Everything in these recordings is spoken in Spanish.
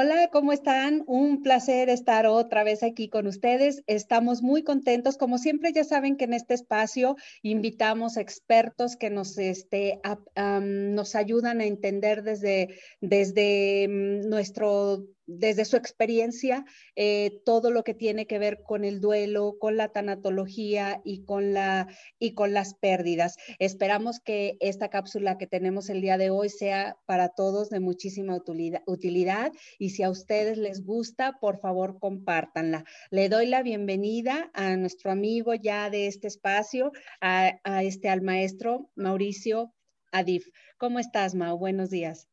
Hola, ¿cómo están? Un placer estar otra vez aquí con ustedes. Estamos muy contentos. Como siempre, ya saben que en este espacio invitamos expertos que nos, este, nos ayudan a entender desde, desde mm, nuestro desde su experiencia eh, todo lo que tiene que ver con el duelo, con la tanatología y con, la, y con las pérdidas. Esperamos que esta cápsula que tenemos el día de hoy sea para todos de muchísima utilidad, utilidad y si a ustedes les gusta, por favor, compártanla. Le doy la bienvenida a nuestro amigo ya de este espacio, a, este, al maestro Mauricio Adif. ¿Cómo estás, Mau? Buenos días.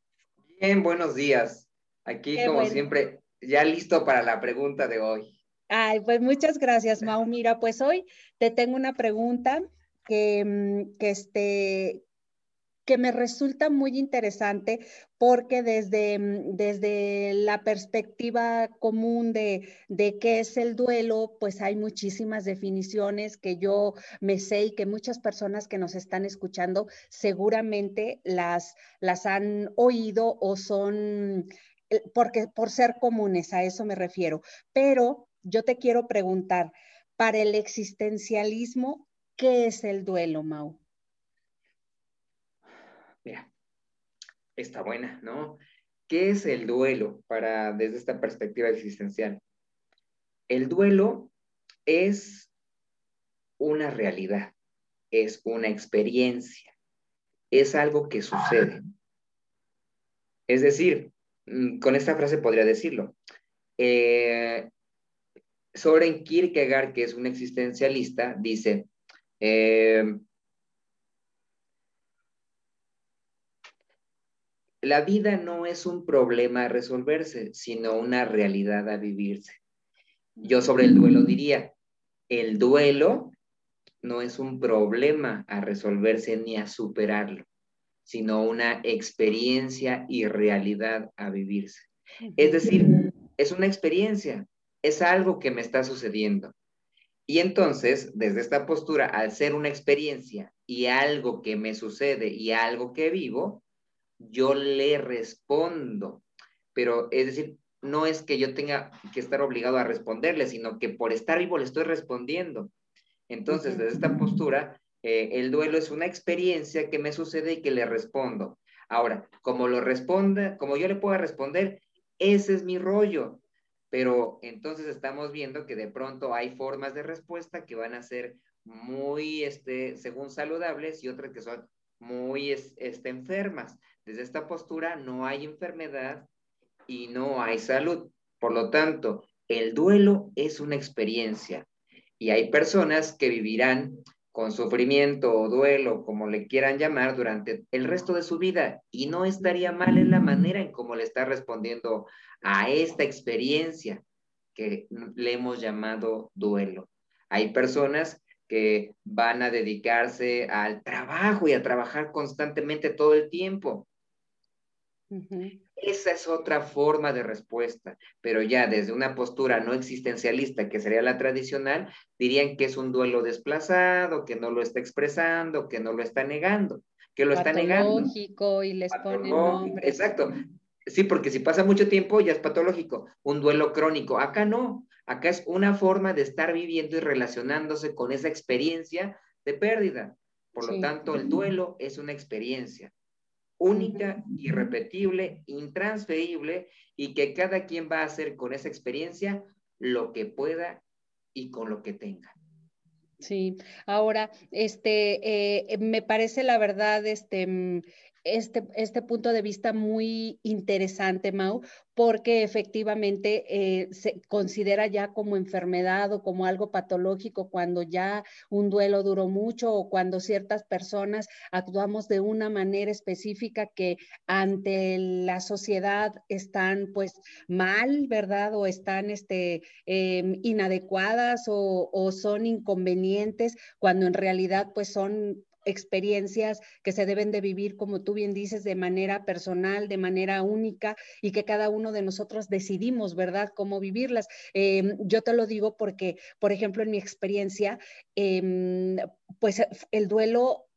Bien, buenos días. Aquí, como siempre, ya listo para la pregunta de hoy. Ay, pues muchas gracias, Mau. Mira, pues hoy te tengo una pregunta que, mm, que, este, que me resulta muy interesante porque desde, mm, desde la perspectiva común de, de, qué es el duelo, pues hay muchísimas definiciones que yo me sé y que muchas personas que nos están escuchando seguramente las, las han oído o son porque por ser comunes, a eso me refiero. Pero yo te quiero preguntar, para el existencialismo, ¿qué es el duelo, Mau? Mira, está buena, ¿no? ¿Qué es el duelo para desde esta perspectiva existencial? El duelo es una realidad, es una experiencia, es algo que sucede. Es decir, con esta frase podría decirlo. Eh, Soren Kierkegaard, que es un existencialista, dice, eh, la vida no es un problema a resolverse, sino una realidad a vivirse. Yo sobre el duelo diría, el duelo no es un problema a resolverse ni a superarlo sino una experiencia y realidad a vivirse. Es decir, es una experiencia, es algo que me está sucediendo. Y entonces, desde esta postura, al ser una experiencia y algo que me sucede y algo que vivo, yo le respondo. Pero es decir, no es que yo tenga que estar obligado a responderle, sino que por estar vivo le estoy respondiendo. Entonces, desde esta postura, eh, el duelo es una experiencia que me sucede y que le respondo. Ahora, como lo responda, como yo le pueda responder, ese es mi rollo. Pero entonces estamos viendo que de pronto hay formas de respuesta que van a ser muy, este, según saludables y otras que son muy este, enfermas. Desde esta postura no hay enfermedad y no hay salud. Por lo tanto, el duelo es una experiencia y hay personas que vivirán con sufrimiento o duelo, como le quieran llamar, durante el resto de su vida. Y no estaría mal en la manera en cómo le está respondiendo a esta experiencia que le hemos llamado duelo. Hay personas que van a dedicarse al trabajo y a trabajar constantemente todo el tiempo. Esa es otra forma de respuesta, pero ya desde una postura no existencialista, que sería la tradicional, dirían que es un duelo desplazado, que no lo está expresando, que no lo está negando, que lo está negando. Patológico y les pone nombre. Exacto. Sí, porque si pasa mucho tiempo ya es patológico, un duelo crónico. Acá no, acá es una forma de estar viviendo y relacionándose con esa experiencia de pérdida. Por lo tanto, el duelo es una experiencia única, irrepetible, intransferible y que cada quien va a hacer con esa experiencia lo que pueda y con lo que tenga. Sí, ahora, este, eh, me parece la verdad, este, mm, este, este punto de vista muy interesante, Mau, porque efectivamente eh, se considera ya como enfermedad o como algo patológico cuando ya un duelo duró mucho o cuando ciertas personas actuamos de una manera específica que ante la sociedad están pues mal, ¿verdad? O están este, em, inadecuadas o, o son inconvenientes cuando en realidad pues son experiencias que se deben de vivir, como tú bien dices, de manera personal, de manera única y que cada uno de nosotros decidimos, ¿verdad?, cómo vivirlas. Em, yo te lo digo porque, por ejemplo, en mi experiencia, em, pues el duelo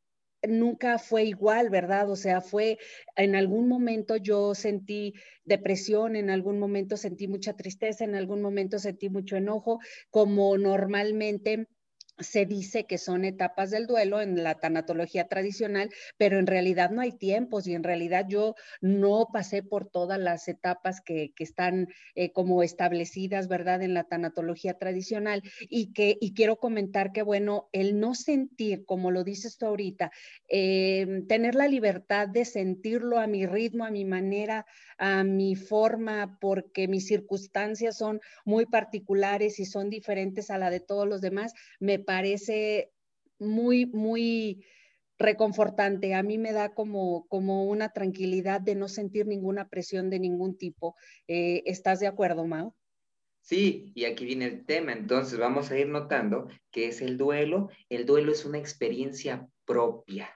nunca fue igual, ¿verdad? O sea, fue, en algún momento yo sentí depresión, en algún momento sentí mucha tristeza, en algún momento sentí mucho enojo, como normalmente se dice que son etapas del duelo en la tanatología tradicional, pero en realidad no hay tiempos y en realidad yo no pasé por todas las etapas que, están eh, como establecidas, ¿verdad?, en la tanatología tradicional y que y quiero comentar que, bueno, el no sentir, como lo dices tú ahorita, eh, tener la libertad de sentirlo a mi ritmo, a mi manera, a mi forma, porque mis circunstancias son muy particulares y son diferentes a la de todos los demás, me parece muy, muy reconfortante. A mí me da como, como una tranquilidad de no sentir ninguna presión de ningún tipo. Eh, ¿Estás de acuerdo, Mao? Sí, y aquí viene el tema. Entonces vamos a ir notando que es el duelo. El duelo es una experiencia propia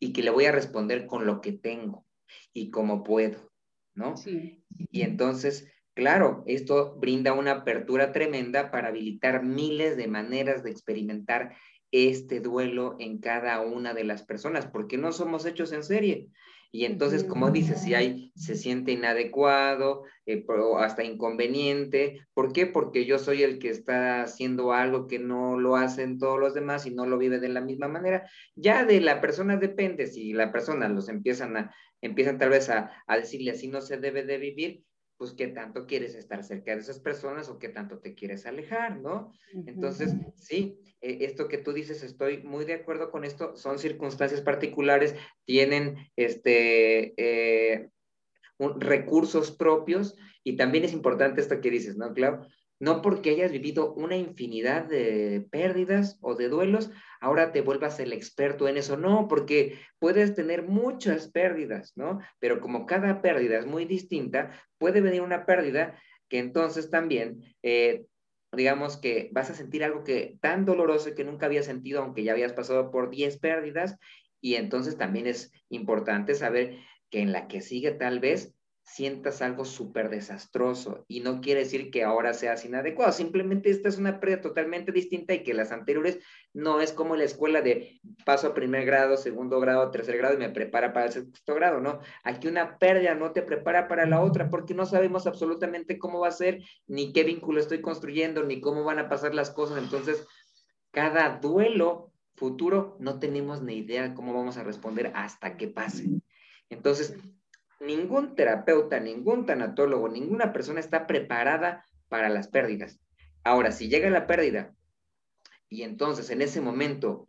y que le voy a responder con lo que tengo y como puedo, ¿no? Sí. Y entonces Claro, esto brinda una apertura tremenda para habilitar miles de maneras de experimentar este duelo en cada una de las personas, porque no somos hechos en serie. Y entonces, como dices, si hay, se siente inadecuado, eh, hasta inconveniente, ¿por qué? Porque yo soy el que está haciendo algo que no lo hacen todos los demás y no lo vive de la misma manera. Ya de la persona depende, si la persona los empiezan a, empiezan tal vez a, a decirle así no se debe de vivir, pues qué tanto quieres estar cerca de esas personas o qué tanto te quieres alejar, ¿no? Entonces, sí, eh, esto que tú dices, estoy muy de acuerdo con esto, son circunstancias particulares, tienen este, eh, recursos propios y también es importante esto que dices, ¿no, Clau? No porque hayas vivido una infinidad de pérdidas o de duelos, ahora te vuelvas el experto en eso. No, porque puedes tener muchas pérdidas, ¿no? Pero como cada pérdida es muy distinta, puede venir una pérdida que entonces también, eh, digamos que vas a sentir algo que tan doloroso que nunca habías sentido, aunque ya habías pasado por 10 pérdidas. Y entonces también es importante saber que en la que sigue tal vez sientas algo súper desastroso y no quiere decir que ahora seas inadecuado, simplemente esta es una pérdida totalmente distinta y que las anteriores no es como la escuela de paso a primer grado, segundo grado, tercer grado y me prepara para el sexto grado, ¿no? Aquí una pérdida no te prepara para la otra porque no sabemos absolutamente cómo va a ser, ni qué vínculo estoy construyendo, ni cómo van a pasar las cosas, entonces cada duelo futuro no tenemos ni idea cómo vamos a responder hasta que pase. Entonces, ningún terapeuta, ningún tanatólogo, ninguna persona está preparada para las pérdidas. Ahora, si llega la pérdida y entonces en ese momento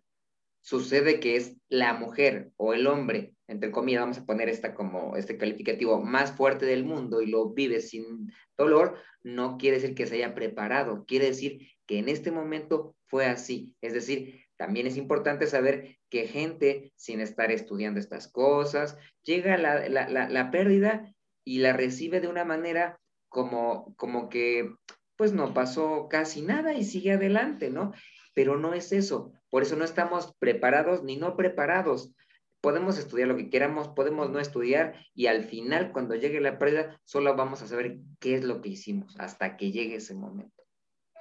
sucede que es la mujer o el hombre, entre comillas, vamos a poner esta como este calificativo más fuerte del mundo y lo vive sin dolor, no quiere decir que se haya preparado, quiere decir que en este momento fue así. Es decir, también es importante saber que gente sin estar estudiando estas cosas, llega la, la, pérdida y la recibe de una manera como, como que pues no pasó casi nada y sigue adelante, ¿no? Pero no es eso. Por eso no estamos preparados ni no preparados. Podemos estudiar lo que queramos, podemos no estudiar y al final cuando llegue la pérdida solo vamos a saber qué es lo que hicimos hasta que llegue ese momento.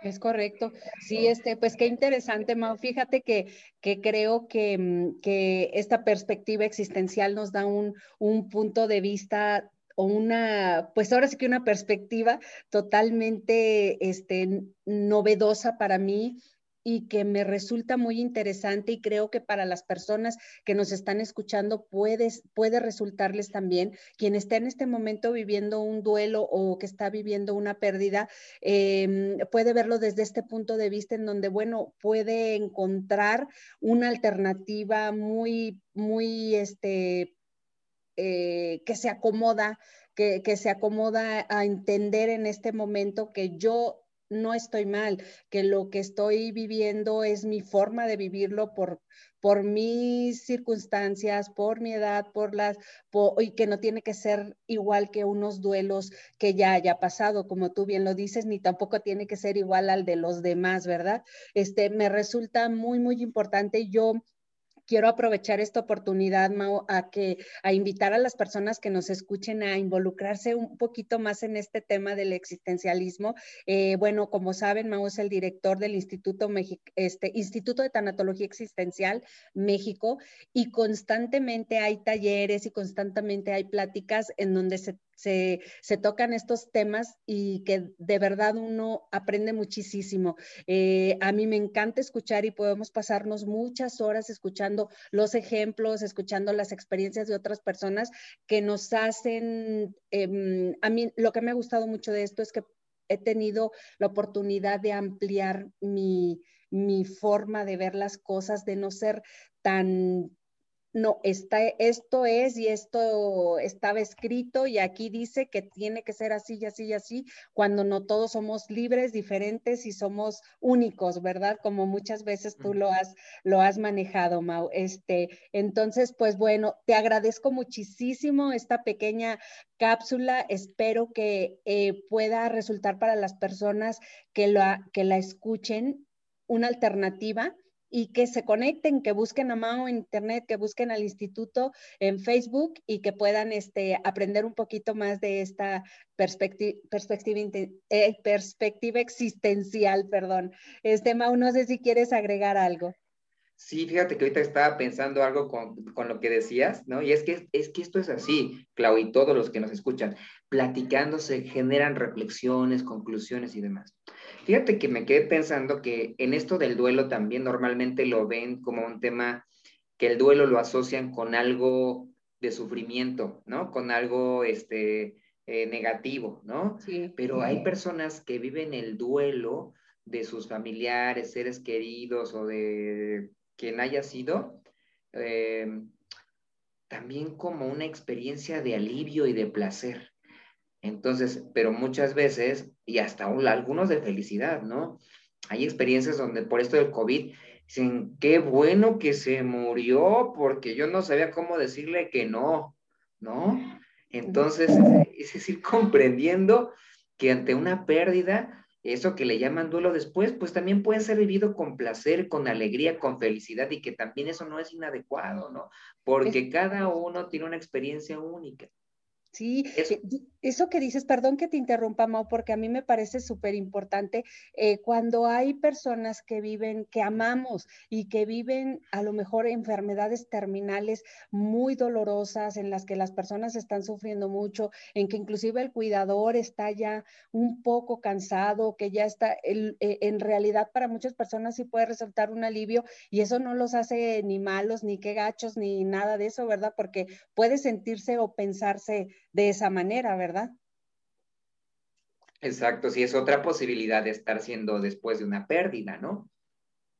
Es correcto. Sí, este, pues qué interesante, Mau. Fíjate que, que creo que, mm, que, esta perspectiva existencial nos da un, un punto de vista o una, pues ahora sí que una perspectiva totalmente este, novedosa para mí y que me resulta muy interesante y creo que para las personas que nos están escuchando puede, resultarles también, quien está en este momento viviendo un duelo o que está viviendo una pérdida, em, puede verlo desde este punto de vista en donde, bueno, puede encontrar una alternativa muy, muy, este, eh, que se acomoda, que, que se acomoda a entender en este momento que yo no estoy mal, que lo que estoy viviendo es mi forma de vivirlo por, por mis circunstancias, por mi edad, por las, y que no tiene que ser igual que unos duelos que ya haya pasado, como tú bien lo dices, ni tampoco tiene que ser igual al de los demás, ¿verdad? Este, me resulta muy, muy importante. Yo quiero aprovechar esta oportunidad, Mao, a, que, a invitar a las personas que nos escuchen a involucrarse un poquito más en este tema del existencialismo. Eh, bueno, como saben, Mao es el director del Instituto, este, Instituto de Tanatología Existencial México y constantemente hay talleres y constantemente hay pláticas en donde se se, tocan estos temas y que de verdad uno aprende muchísimo. Eh, a mí me encanta escuchar y podemos pasarnos muchas horas escuchando los ejemplos, escuchando las experiencias de otras personas que nos hacen, em, a mí lo que me ha gustado mucho de esto es que he tenido la oportunidad de ampliar mi, mi forma de ver las cosas, de no ser tan no, está, esto es y esto estaba escrito y aquí dice que tiene que ser así y así y así, cuando no todos somos libres, diferentes y somos únicos, ¿verdad? Como muchas veces tú lo has, lo has manejado, Mau. Este, entonces, pues bueno, te agradezco muchísimo esta pequeña cápsula. Espero que eh, pueda resultar para las personas que la, que la escuchen una alternativa y que se conecten, que busquen a Mao en internet, que busquen al instituto en Facebook y que puedan este, aprender un poquito más de esta perspectiva, perspectiva, eh, perspectiva existencial, perdón. Este, Mao, no sé si quieres agregar algo. Sí, fíjate que ahorita estaba pensando algo con, con, lo que decías, ¿no? Y es que, es que esto es así, Clau, y todos los que nos escuchan, platicándose generan reflexiones, conclusiones y demás. Fíjate que me quedé pensando que en esto del duelo también normalmente lo ven como un tema que el duelo lo asocian con algo de sufrimiento, ¿no? Con algo este, eh, negativo, ¿no? Sí. Pero hay personas que viven el duelo de sus familiares, seres queridos o de quien haya sido, eh, también como una experiencia de alivio y de placer. Entonces, pero muchas veces, y hasta algunos de felicidad, ¿no? Hay experiencias donde por esto del COVID dicen, qué bueno que se murió porque yo no sabía cómo decirle que no, ¿no? Entonces, es decir, comprendiendo que ante una pérdida, eso que le llaman duelo después, pues también puede ser vivido con placer, con alegría, con felicidad y que también eso no es inadecuado, ¿no? Porque cada uno tiene una experiencia única. Sí, eh, eso. que dices, perdón que te interrumpa, Mau, porque a mí me parece súper importante eh, cuando hay personas que viven, que amamos y que viven a lo mejor enfermedades terminales muy dolorosas en las que las personas están sufriendo mucho, en que inclusive el cuidador está ya un poco cansado, que ya está, eh, en realidad para muchas personas sí puede resultar un alivio y eso no los hace ni malos, ni qué gachos, ni nada de eso, ¿verdad? Porque puede sentirse o pensarse de esa manera, ¿verdad? Exacto, sí, es otra posibilidad de estar siendo después de una pérdida, ¿no?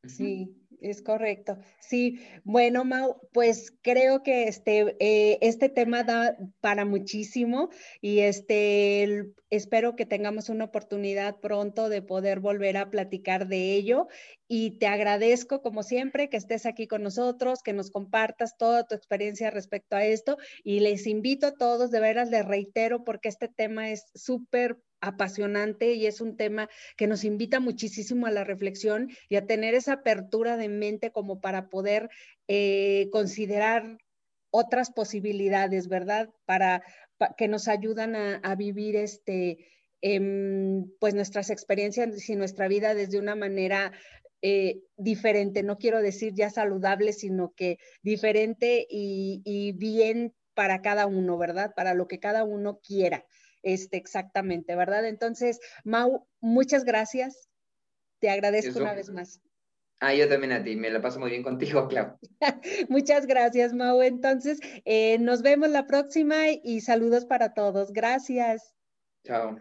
Sí, es correcto. Sí, bueno, Mau, pues creo que este, eh, este tema da para muchísimo y este, espero que tengamos una oportunidad pronto de poder volver a platicar de ello y te agradezco como siempre que estés aquí con nosotros, que nos compartas toda tu experiencia respecto a esto y les invito a todos, de veras les reitero porque este tema es súper apasionante y es un tema que nos invita muchísimo a la reflexión y a tener esa apertura de mente como para poder eh, considerar otras posibilidades, ¿verdad? Para, que nos ayudan a, vivir este, em, pues nuestras experiencias y nuestra vida desde una manera eh, diferente, no quiero decir ya saludable, sino que diferente y, y bien para cada uno, ¿verdad? Para lo que cada uno quiera. Este, exactamente, ¿verdad? Entonces, Mau, muchas gracias. Te agradezco una vez más. Ah, yo también a ti, me la paso muy bien contigo, Clau. Muchas gracias, Mau. Entonces, eh, nos vemos la próxima y saludos para todos. Gracias. Chao.